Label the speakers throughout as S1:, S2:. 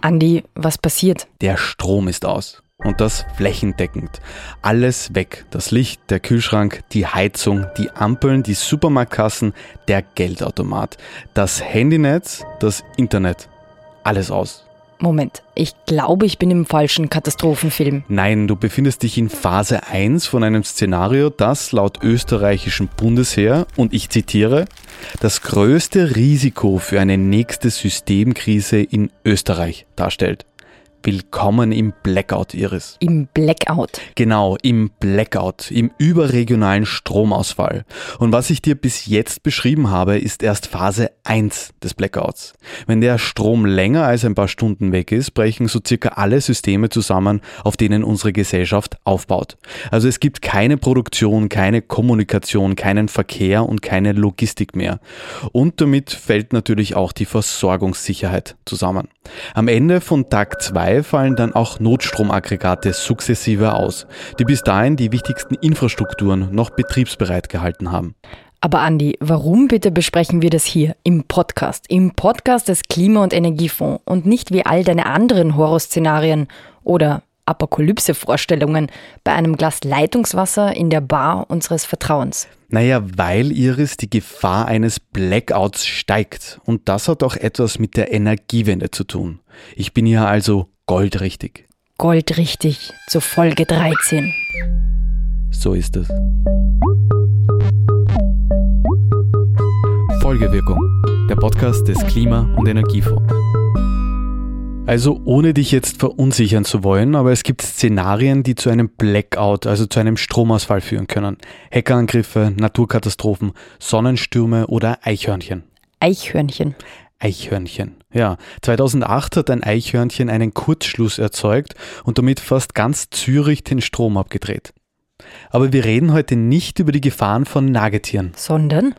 S1: Andi, was passiert?
S2: Der Strom ist aus. Und das flächendeckend. Alles weg. Das Licht, der Kühlschrank, die Heizung, die Ampeln, die Supermarktkassen, der Geldautomat, das Handynetz, das Internet. Alles aus.
S1: Moment, ich glaube, ich bin im falschen Katastrophenfilm.
S2: Nein, du befindest dich in Phase 1 von einem Szenario, das laut österreichischem Bundesheer, und ich zitiere, das größte Risiko für eine nächste Systemkrise in Österreich darstellt. Willkommen im Blackout, Iris.
S1: Im Blackout.
S2: Genau, im Blackout, im überregionalen Stromausfall. Und was ich dir bis jetzt beschrieben habe, ist erst Phase 1 des Blackouts. Wenn der Strom länger als ein paar Stunden weg ist, brechen so circa alle Systeme zusammen, auf denen unsere Gesellschaft aufbaut. Also es gibt keine Produktion, keine Kommunikation, keinen Verkehr und keine Logistik mehr. Und damit fällt natürlich auch die Versorgungssicherheit zusammen. Am Ende von Tag 2 fallen dann auch Notstromaggregate sukzessive aus, die bis dahin die wichtigsten Infrastrukturen noch betriebsbereit gehalten haben.
S1: Aber Andi, warum bitte besprechen wir das hier im Podcast? Im Podcast des Klima- und Energiefonds und nicht wie all deine anderen Horrorszenarien oder Apokalypse-Vorstellungen bei einem Glas Leitungswasser in der Bar unseres Vertrauens.
S2: Naja, weil Iris die Gefahr eines Blackouts steigt. Und das hat auch etwas mit der Energiewende zu tun. Ich bin hier also goldrichtig.
S1: Goldrichtig zur Folge 13.
S2: So ist es. Folgewirkung. Der Podcast des Klima- und Energiefonds. Also ohne dich jetzt verunsichern zu wollen, aber es gibt Szenarien, die zu einem Blackout, also zu einem Stromausfall führen können. Hackerangriffe, Naturkatastrophen, Sonnenstürme oder Eichhörnchen.
S1: Eichhörnchen.
S2: Eichhörnchen. Ja, 2008 hat ein Eichhörnchen einen Kurzschluss erzeugt und damit fast ganz Zürich den Strom abgedreht. Aber wir reden heute nicht über die Gefahren von Nagetieren.
S1: Sondern?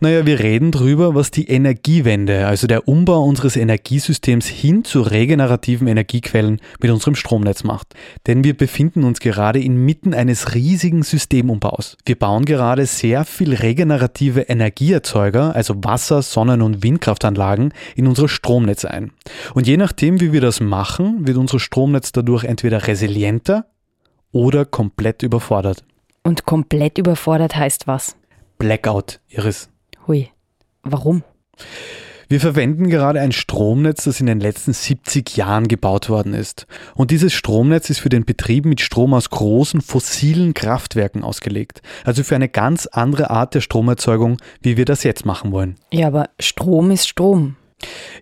S2: Naja, wir reden darüber, was die Energiewende, also der Umbau unseres Energiesystems hin zu regenerativen Energiequellen mit unserem Stromnetz macht. Denn wir befinden uns gerade inmitten eines riesigen Systemumbaus. Wir bauen gerade sehr viel regenerative Energieerzeuger, also Wasser-, Sonnen- und Windkraftanlagen, in unsere Stromnetze ein. Und je nachdem, wie wir das machen, wird unser Stromnetz dadurch entweder resilienter oder komplett überfordert.
S1: Und komplett überfordert heißt was?
S2: Blackout, Iris.
S1: Hui. Warum?
S2: Wir verwenden gerade ein Stromnetz, das in den letzten 70 Jahren gebaut worden ist. Und dieses Stromnetz ist für den Betrieb mit Strom aus großen fossilen Kraftwerken ausgelegt. Also für eine ganz andere Art der Stromerzeugung, wie wir das jetzt machen wollen.
S1: Ja, aber Strom ist Strom.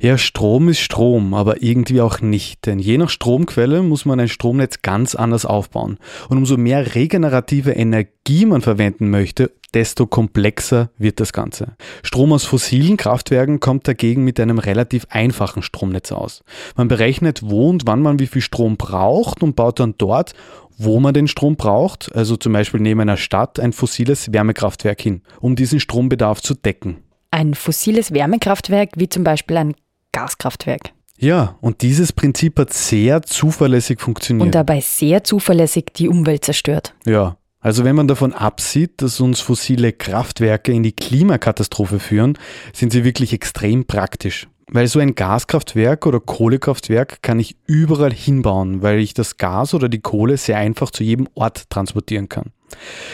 S2: Ja, Strom ist Strom, aber irgendwie auch nicht, denn je nach Stromquelle muss man ein Stromnetz ganz anders aufbauen. Und umso mehr regenerative Energie man verwenden möchte, desto komplexer wird das Ganze. Strom aus fossilen Kraftwerken kommt dagegen mit einem relativ einfachen Stromnetz aus. Man berechnet, wo und wann man wie viel Strom braucht und baut dann dort, wo man den Strom braucht, also zum Beispiel neben einer Stadt, ein fossiles Wärmekraftwerk hin, um diesen Strombedarf zu decken.
S1: Ein fossiles Wärmekraftwerk wie zum Beispiel ein Gaskraftwerk.
S2: Ja, und dieses Prinzip hat sehr zuverlässig funktioniert.
S1: Und dabei sehr zuverlässig die Umwelt zerstört.
S2: Ja, also wenn man davon absieht, dass uns fossile Kraftwerke in die Klimakatastrophe führen, sind sie wirklich extrem praktisch. Weil so ein Gaskraftwerk oder Kohlekraftwerk kann ich überall hinbauen, weil ich das Gas oder die Kohle sehr einfach zu jedem Ort transportieren kann.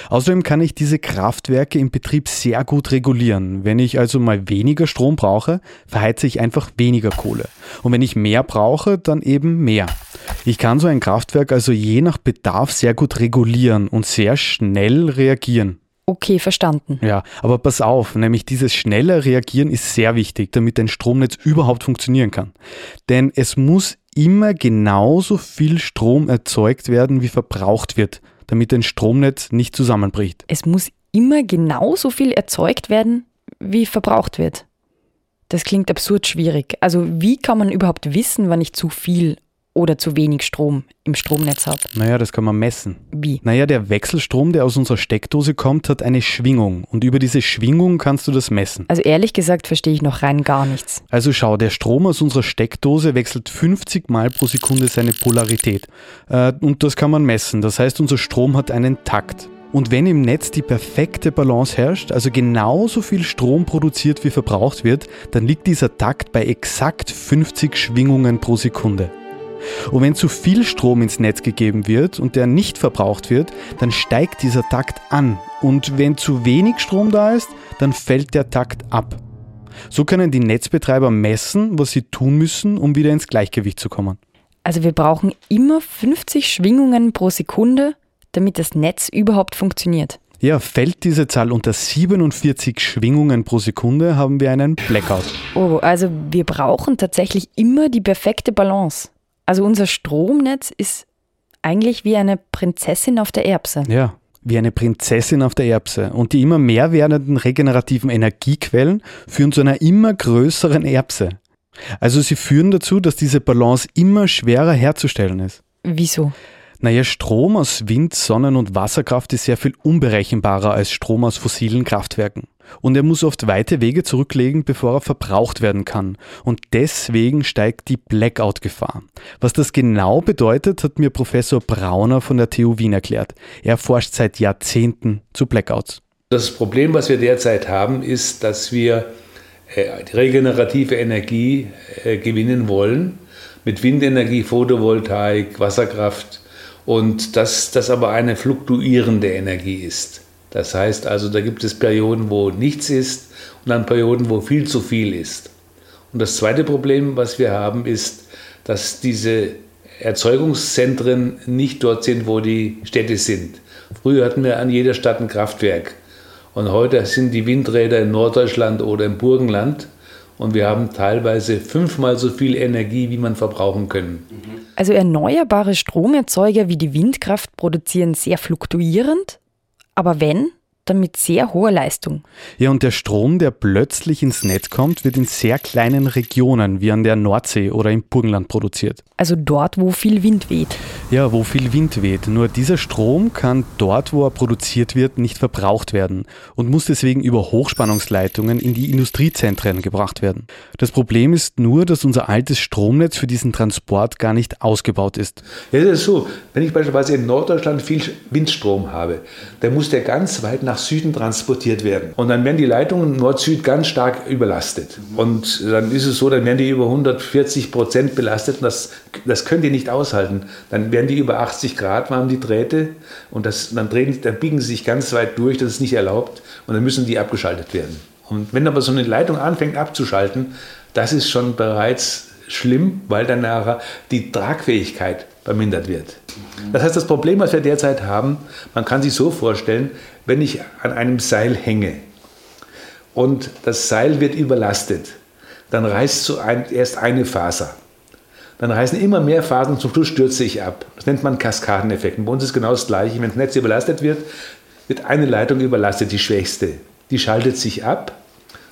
S2: Außerdem kann ich diese Kraftwerke im Betrieb sehr gut regulieren. Wenn ich also mal weniger Strom brauche, verheize ich einfach weniger Kohle. Und wenn ich mehr brauche, dann eben mehr. Ich kann so ein Kraftwerk also je nach Bedarf sehr gut regulieren und sehr schnell reagieren.
S1: Okay, verstanden.
S2: Ja, aber pass auf, nämlich dieses schnelle Reagieren ist sehr wichtig, damit ein Stromnetz überhaupt funktionieren kann. Denn es muss immer genauso viel Strom erzeugt werden, wie verbraucht wird, damit ein Stromnetz nicht zusammenbricht.
S1: Es muss immer genauso viel erzeugt werden, wie verbraucht wird. Das klingt absurd schwierig. Also wie kann man überhaupt wissen, wann ich zu viel oder zu wenig Strom im Stromnetz habe?
S2: Naja, das kann man messen.
S1: Wie?
S2: Naja, der Wechselstrom, der aus unserer Steckdose kommt, hat eine Schwingung. Und über diese Schwingung kannst du das messen.
S1: Also ehrlich gesagt verstehe ich noch rein gar nichts.
S2: Also schau, der Strom aus unserer Steckdose wechselt 50 Mal pro Sekunde seine Polarität. Äh, und das kann man messen. Das heißt, unser Strom hat einen Takt. Und wenn im Netz die perfekte Balance herrscht, also genauso viel Strom produziert wie verbraucht wird, dann liegt dieser Takt bei exakt 50 Schwingungen pro Sekunde. Und wenn zu viel Strom ins Netz gegeben wird und der nicht verbraucht wird, dann steigt dieser Takt an. Und wenn zu wenig Strom da ist, dann fällt der Takt ab. So können die Netzbetreiber messen, was sie tun müssen, um wieder ins Gleichgewicht zu kommen.
S1: Also wir brauchen immer 50 Schwingungen pro Sekunde, damit das Netz überhaupt funktioniert.
S2: Ja, fällt diese Zahl unter 47 Schwingungen pro Sekunde, haben wir einen Blackout.
S1: Oh, also wir brauchen tatsächlich immer die perfekte Balance. Also unser Stromnetz ist eigentlich wie eine Prinzessin auf der Erbse.
S2: Ja, wie eine Prinzessin auf der Erbse. Und die immer mehr werdenden regenerativen Energiequellen führen zu einer immer größeren Erbse. Also sie führen dazu, dass diese Balance immer schwerer herzustellen ist.
S1: Wieso?
S2: Naja, Strom aus Wind, Sonnen- und Wasserkraft ist sehr viel unberechenbarer als Strom aus fossilen Kraftwerken. Und er muss oft weite Wege zurücklegen, bevor er verbraucht werden kann. Und deswegen steigt die Blackout-Gefahr. Was das genau bedeutet, hat mir Professor Brauner von der TU Wien erklärt. Er forscht seit Jahrzehnten zu Blackouts.
S3: Das Problem, was wir derzeit haben, ist, dass wir äh, regenerative Energie äh, gewinnen wollen. Mit Windenergie, Photovoltaik, Wasserkraft. Und dass das aber eine fluktuierende Energie ist. Das heißt also, da gibt es Perioden, wo nichts ist und dann Perioden, wo viel zu viel ist. Und das zweite Problem, was wir haben, ist, dass diese Erzeugungszentren nicht dort sind, wo die Städte sind. Früher hatten wir an jeder Stadt ein Kraftwerk. Und heute sind die Windräder in Norddeutschland oder im Burgenland. Und wir haben teilweise fünfmal so viel Energie, wie man verbrauchen können.
S1: Also erneuerbare Stromerzeuger wie die Windkraft produzieren sehr fluktuierend aber wenn, mit sehr hoher Leistung.
S2: Ja, und der Strom, der plötzlich ins Netz kommt, wird in sehr kleinen Regionen wie an der Nordsee oder im Burgenland produziert.
S1: Also dort, wo viel Wind weht.
S2: Ja, wo viel Wind weht. Nur dieser Strom kann dort, wo er produziert wird, nicht verbraucht werden und muss deswegen über Hochspannungsleitungen in die Industriezentren gebracht werden. Das Problem ist nur, dass unser altes Stromnetz für diesen Transport gar nicht ausgebaut ist.
S3: Ja, das ist so. Wenn ich beispielsweise in Norddeutschland viel Windstrom habe, dann muss der ganz weit nach Süden transportiert werden. Und dann werden die Leitungen Nord-Süd ganz stark überlastet. Und dann ist es so, dann werden die über 140 Prozent belastet und das, das können die nicht aushalten. Dann werden die über 80 Grad warm, die Drähte, und das, dann, drehen, dann biegen sie sich ganz weit durch, das ist nicht erlaubt, und dann müssen die abgeschaltet werden. Und wenn aber so eine Leitung anfängt abzuschalten, das ist schon bereits schlimm, weil dann nachher die Tragfähigkeit vermindert wird. Das heißt, das Problem, was wir derzeit haben, man kann sich so vorstellen, wenn ich an einem Seil hänge und das Seil wird überlastet, dann reißt so ein, erst eine Faser. Dann reißen immer mehr Fasern und zum Schluss stürze ich ab. Das nennt man Kaskadeneffekt. bei uns ist genau das Gleiche. Wenn das Netz überlastet wird, wird eine Leitung überlastet, die schwächste. Die schaltet sich ab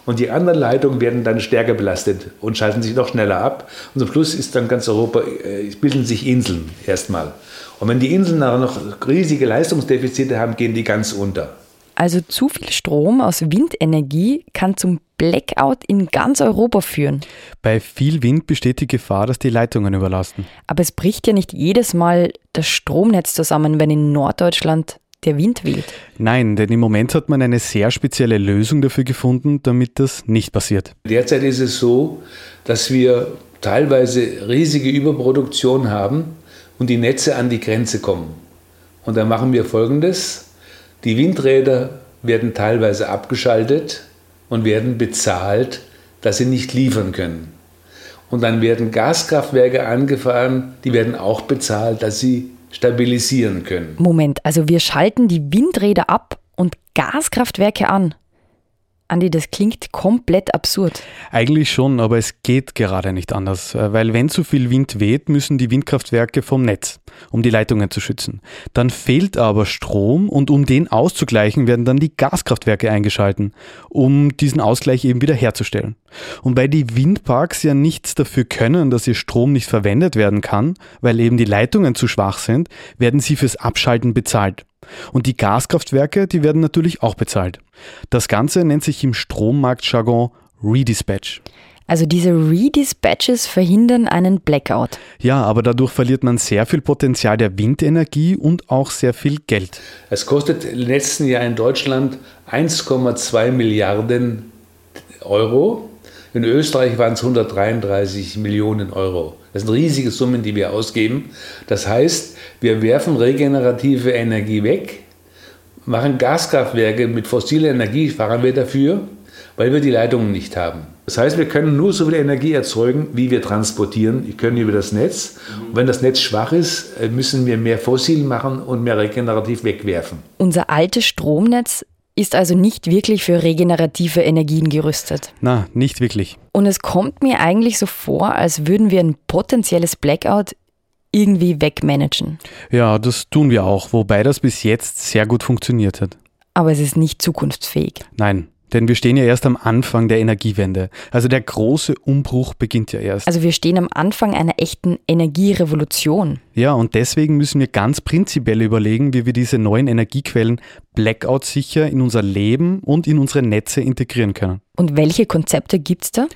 S3: und die anderen Leitungen werden dann stärker belastet und schalten sich noch schneller ab. Und zum Schluss ist dann ganz Europa, äh, bilden sich Inseln erstmal. Und wenn die Inseln nachher noch riesige Leistungsdefizite haben, gehen die ganz unter.
S1: Also zu viel Strom aus Windenergie kann zum Blackout in ganz Europa führen.
S2: Bei viel Wind besteht die Gefahr, dass die Leitungen überlasten.
S1: Aber es bricht ja nicht jedes Mal das Stromnetz zusammen, wenn in Norddeutschland der Wind weht.
S2: Nein, denn im Moment hat man eine sehr spezielle Lösung dafür gefunden, damit das nicht passiert.
S3: Derzeit ist es so, dass wir teilweise riesige Überproduktion haben und die Netze an die Grenze kommen. Und dann machen wir Folgendes. Die Windräder werden teilweise abgeschaltet und werden bezahlt, dass sie nicht liefern können. Und dann werden Gaskraftwerke angefahren, die werden auch bezahlt, dass sie stabilisieren können.
S1: Moment, also wir schalten die Windräder ab und Gaskraftwerke an. Andi, das klingt komplett absurd.
S2: Eigentlich schon, aber es geht gerade nicht anders, äh, weil wenn zu viel Wind weht, müssen die Windkraftwerke vom Netz, um die Leitungen zu schützen. Dann fehlt aber Strom und um den auszugleichen, werden dann die Gaskraftwerke eingeschalten, um diesen Ausgleich eben wieder herzustellen. Und weil die Windparks ja nichts dafür können, dass ihr Strom nicht verwendet werden kann, weil eben die Leitungen zu schwach sind, werden sie fürs Abschalten bezahlt. Und die Gaskraftwerke, die werden natürlich auch bezahlt. Das Ganze nennt sich im Strommarktjargon Redispatch.
S1: Also diese Redispatches verhindern einen Blackout.
S2: Ja, aber dadurch verliert man sehr viel Potenzial der Windenergie und auch sehr viel Geld.
S3: Es kostet im letzten Jahr in Deutschland 1,2 Milliarden Euro. In Österreich waren es 133 Millionen Euro. Das sind riesige Summen, die wir ausgeben. Das heißt, wir werfen regenerative Energie weg, machen Gaskraftwerke mit fossiler Energie, fahren wir dafür, weil wir die Leitungen nicht haben. Das heißt, wir können nur so viel Energie erzeugen, wie wir transportieren. Wir können über das Netz. Und wenn das Netz schwach ist, äh, müssen wir mehr fossil machen und mehr regenerativ wegwerfen.
S1: Unser altes Stromnetz ist also nicht wirklich für regenerative Energien gerüstet.
S2: Na, nicht wirklich.
S1: Und es kommt mir eigentlich so vor, als würden wir ein potenzielles Blackout irgendwie wegmanagen.
S2: Ja, das tun wir auch, wobei das bis jetzt sehr gut funktioniert hat.
S1: Aber es ist nicht zukunftsfähig.
S2: Nein, denn wir stehen ja erst am Anfang der Energiewende. Also der große Umbruch beginnt ja erst.
S1: Also wir stehen am Anfang einer echten Energierevolution.
S2: Ja, und deswegen müssen wir ganz prinzipiell überlegen, wie wir diese neuen Energiequellen blackout-sicher in unser Leben und in unsere Netze integrieren können.
S1: Und welche Konzepte gibt es da?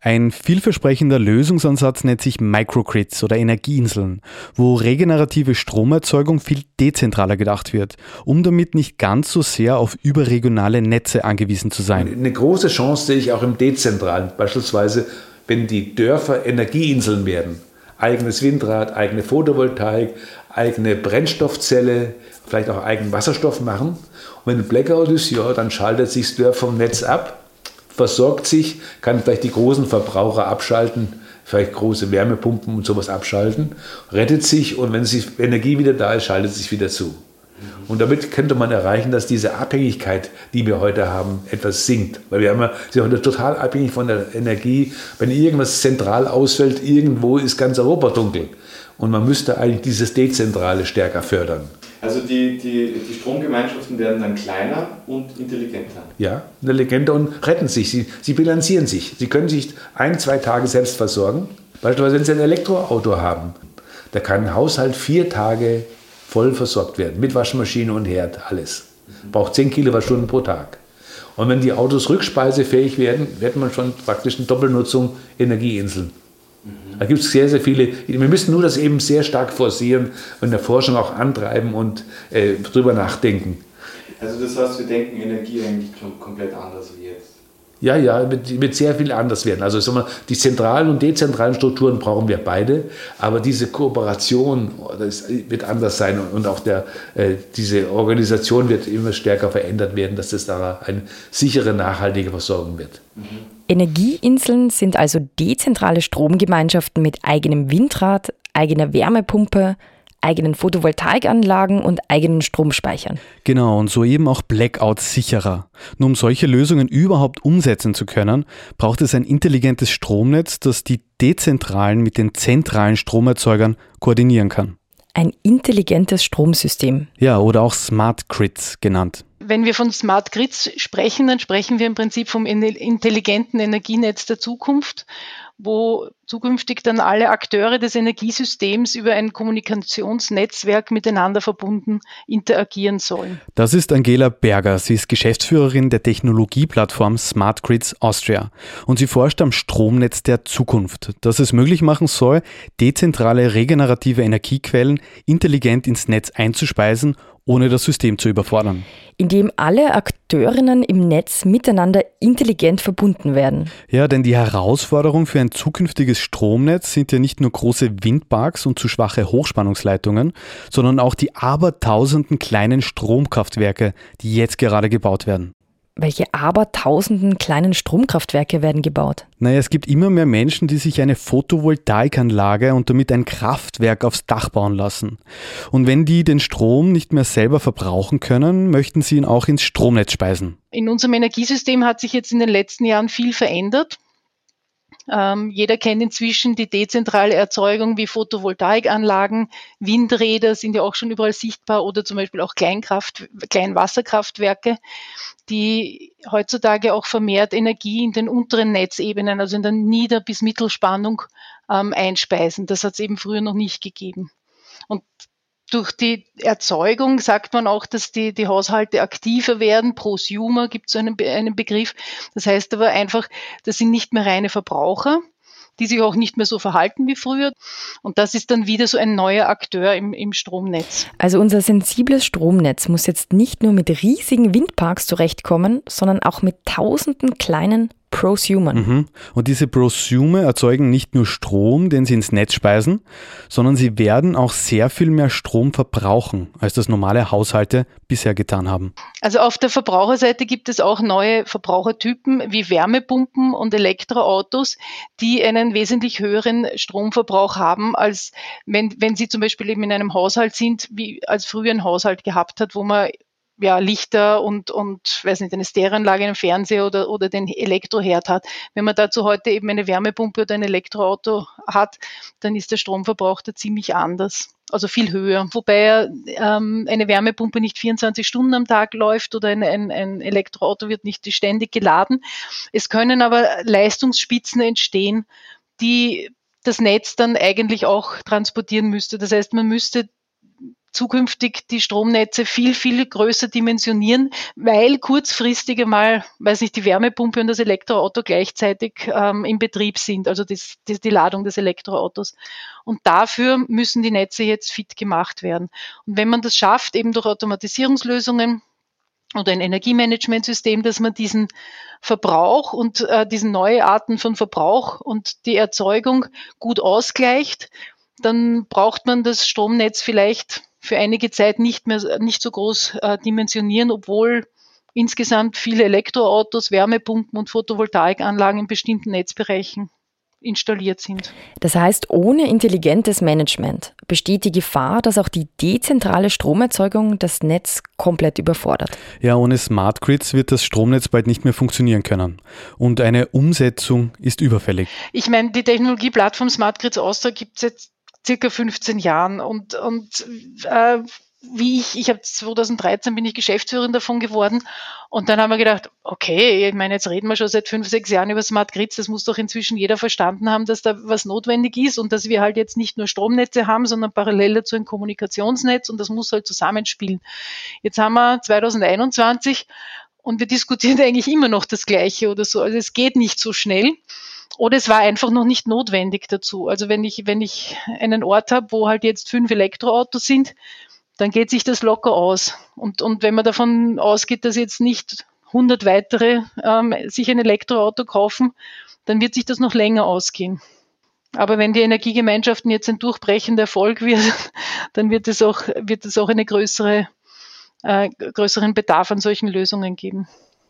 S2: Ein vielversprechender Lösungsansatz nennt sich Microgrids oder Energieinseln, wo regenerative Stromerzeugung viel dezentraler gedacht wird, um damit nicht ganz so sehr auf überregionale Netze angewiesen zu sein.
S3: Eine große Chance sehe ich auch im Dezentralen, beispielsweise wenn die Dörfer Energieinseln werden. Eigenes Windrad, eigene Photovoltaik, eigene Brennstoffzelle, vielleicht auch eigenen Wasserstoff machen. Und wenn ein Blackout ist, ja, dann schaltet sich das Dörf vom Netz ab versorgt sich, kann vielleicht die großen Verbraucher abschalten, vielleicht große Wärmepumpen und sowas abschalten, rettet sich und wenn die Energie wieder da ist, schaltet sich wieder zu. Und damit könnte man erreichen, dass diese Abhängigkeit, die wir heute haben, etwas sinkt. Weil wir haben sind heute total abhängig von der Energie. Wenn irgendwas zentral ausfällt, irgendwo ist ganz Europa dunkel. Und man müsste eigentlich dieses Dezentrale stärker fördern.
S4: Also die, die, die Stromgemeinschaften werden dann kleiner und intelligenter.
S3: Ja, intelligenter und retten sich. Sie, sie bilanzieren sich. Sie können sich ein, zwei Tage selbst versorgen. Beispielsweise, wenn Sie ein Elektroauto haben, da kann ein Haushalt vier Tage voll versorgt werden. Mit Waschmaschine und Herd, alles. Braucht 10 Kilowattstunden pro Tag. Und wenn die Autos rückspeisefähig werden, wird man schon praktisch eine Doppelnutzung Energieinseln. Da gibt es sehr, sehr viele. Wir müssen nur das eben sehr stark forcieren und in der Forschung auch antreiben und äh, drüber nachdenken.
S4: Also das heißt, wir denken Energie eigentlich komplett anders wie jetzt.
S3: Ja, ja, wird, wird sehr viel anders werden. Also sagen wir, die zentralen und dezentralen Strukturen brauchen wir beide, aber diese Kooperation das wird anders sein und auch der, äh, diese Organisation wird immer stärker verändert werden, dass es da eine sichere, nachhaltige Versorgung wird.
S1: Mhm. Energieinseln sind also dezentrale Stromgemeinschaften mit eigenem Windrad, eigener Wärmepumpe, eigenen Photovoltaikanlagen und eigenen Stromspeichern.
S2: Genau, und so eben auch Blackouts sicherer. Nur um solche Lösungen überhaupt umsetzen zu können, braucht es ein intelligentes Stromnetz, das die dezentralen mit den zentralen Stromerzeugern koordinieren kann.
S1: Ein intelligentes Stromsystem.
S2: Ja, oder auch Smart Grids genannt
S5: wenn wir von Smart Grids sprechen, dann sprechen wir im Prinzip vom intelligenten Energienetz der Zukunft, wo zukünftig dann alle Akteure des Energiesystems über ein Kommunikationsnetzwerk miteinander verbunden interagieren sollen.
S2: Das ist Angela Berger. Sie ist Geschäftsführerin der Technologieplattform Smart Grids Austria und sie forscht am Stromnetz der Zukunft, das es möglich machen soll, dezentrale regenerative Energiequellen intelligent ins Netz einzuspeisen ohne das System zu überfordern.
S1: Indem alle Akteurinnen im Netz miteinander intelligent verbunden werden.
S2: Ja, denn die Herausforderung für ein zukünftiges Stromnetz sind ja nicht nur große Windparks und zu schwache Hochspannungsleitungen, sondern auch die abertausenden kleinen Stromkraftwerke, die jetzt gerade gebaut werden.
S1: Welche abertausenden kleinen Stromkraftwerke werden gebaut?
S2: Naja, es gibt immer mehr Menschen, die sich eine Photovoltaikanlage und damit ein Kraftwerk aufs Dach bauen lassen. Und wenn die den Strom nicht mehr selber verbrauchen können, möchten sie ihn auch ins Stromnetz speisen.
S5: In unserem Energiesystem hat sich jetzt in den letzten Jahren viel verändert. Ähm, jeder kennt inzwischen die dezentrale Erzeugung wie Photovoltaikanlagen, Windräder sind ja auch schon überall sichtbar oder zum Beispiel auch Kleinkraft, Kleinwasserkraftwerke die heutzutage auch vermehrt Energie in den unteren Netzebenen, also in der Nieder- bis Mittelspannung ähm, einspeisen. Das hat es eben früher noch nicht gegeben. Und durch die Erzeugung sagt man auch, dass die, die Haushalte aktiver werden. Prosumer gibt es so einen, einen Begriff. Das heißt aber einfach, das sind nicht mehr reine Verbraucher, die sich auch nicht mehr so verhalten wie früher. Und das ist dann wieder so ein neuer Akteur im, im Stromnetz.
S1: Also unser sensibles Stromnetz muss jetzt nicht nur mit riesigen Windparks zurechtkommen, sondern auch mit tausenden kleinen Prosumern.
S2: Mhm. Und diese Prosumer erzeugen nicht nur Strom, den sie ins Netz speisen, sondern sie werden auch sehr viel mehr Strom verbrauchen, als das normale Haushalte bisher getan haben.
S5: Also auf der Verbraucherseite gibt es auch neue Verbrauchertypen wie Wärmepumpen und Elektroautos, die einen wesentlich höheren Stromverbrauch haben, als wenn, wenn sie zum Beispiel eben in einem Haushalt sind, wie als früher ein Haushalt gehabt hat, wo man ja, Lichter und, und, weiß nicht, eine Stereoanlage, einen Fernseher oder, oder den Elektroherd hat. Wenn man dazu heute eben eine Wärmepumpe oder ein Elektroauto hat, dann ist der Stromverbrauch da ziemlich anders. Also viel höher. Wobei ähm, eine Wärmepumpe nicht 24 Stunden am Tag läuft oder ein, ein, ein Elektroauto wird nicht ständig geladen. Es können aber Leistungsspitzen entstehen, die das Netz dann eigentlich auch transportieren müsste. Das heißt, man müsste zukünftig die Stromnetze viel, viel größer dimensionieren, weil kurzfristig einmal, weiß nicht, die Wärmepumpe und das Elektroauto gleichzeitig ähm, in Betrieb sind, also das, das, die Ladung des Elektroautos. Und dafür müssen die Netze jetzt fit gemacht werden. Und wenn man das schafft, eben durch Automatisierungslösungen, oder ein Energiemanagementsystem, dass man diesen Verbrauch und äh, diesen neue Arten von Verbrauch und die Erzeugung gut ausgleicht, dann braucht man das Stromnetz vielleicht für einige Zeit nicht mehr nicht so groß äh, dimensionieren, obwohl insgesamt viele Elektroautos, Wärmepumpen und Photovoltaikanlagen in bestimmten Netzbereichen installiert sind.
S1: Das heißt, ohne intelligentes Management besteht die Gefahr, dass auch die dezentrale Stromerzeugung das Netz komplett überfordert.
S2: Ja, ohne Smart Grids wird das Stromnetz bald nicht mehr funktionieren können. Und eine Umsetzung ist überfällig.
S5: Ich meine, die Technologieplattform Smart Grids Austria gibt es jetzt circa 15 Jahren und, und äh, wie ich, ich habe 2013 bin ich Geschäftsführerin davon geworden und dann haben wir gedacht, okay, ich meine, jetzt reden wir schon seit fünf, sechs Jahren über Smart Grids, das muss doch inzwischen jeder verstanden haben, dass da was notwendig ist und dass wir halt jetzt nicht nur Stromnetze haben, sondern parallel dazu ein Kommunikationsnetz und das muss halt zusammenspielen. Jetzt haben wir 2021 und wir diskutieren eigentlich immer noch das Gleiche oder so. Also es geht nicht so schnell. Oder es war einfach noch nicht notwendig dazu. Also wenn ich, wenn ich einen Ort habe, wo halt jetzt fünf Elektroautos sind, dann geht sich das locker aus. Und, und wenn man davon ausgeht, dass jetzt nicht 100 weitere ähm, sich ein Elektroauto kaufen, dann wird sich das noch länger ausgehen. Aber wenn die Energiegemeinschaften jetzt ein durchbrechender Erfolg wird, dann wird es auch, wird es auch eine größere, äh, größeren Bedarf an solchen Lösungen geben.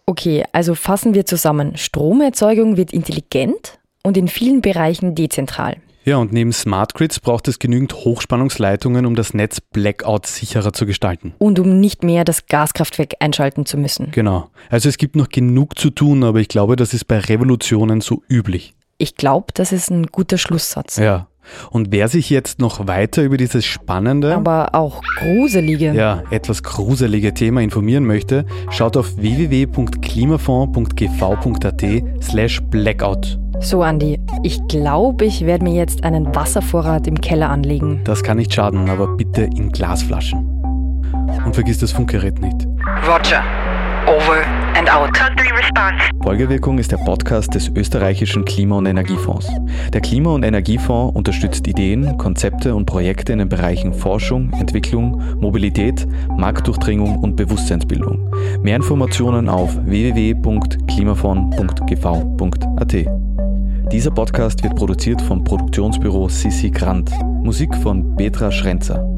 S1: Okay, also fassen wir zusammen. Stromerzeugung wird intelligent und in vielen Bereichen dezentral.
S2: Ja, und neben Smart Grids braucht es genügend Hochspannungsleitungen, um das Netz Blackout sicherer zu gestalten.
S1: Und um nicht mehr das Gaskraftwerk einschalten zu müssen.
S2: Genau. Also es gibt noch genug zu tun, aber ich glaube, das ist bei Revolutionen so üblich.
S1: Ich glaube, das ist ein guter Schlusssatz.
S2: Ja. Und wer sich jetzt noch weiter über dieses spannende,
S1: aber auch gruselige,
S2: ja, etwas gruselige Thema informieren möchte, schaut auf www.klimafonds.gv.at slash blackout.
S1: So, Andi, ich glaube, ich werde mir jetzt einen Wasservorrat im Keller anlegen.
S2: Das kann nicht schaden, aber bitte in Glasflaschen. Und vergiss das Funkgerät nicht.
S1: Roger. Over and out.
S2: Folgewirkung ist der Podcast des österreichischen Klima- und Energiefonds. Der Klima- und Energiefonds unterstützt Ideen, Konzepte und Projekte in den Bereichen Forschung, Entwicklung, Mobilität, Marktdurchdringung und Bewusstseinsbildung. Mehr Informationen auf www.klimafonds.gv.at. Dieser Podcast wird produziert vom Produktionsbüro Sissi Grant. Musik von Petra Schrenzer.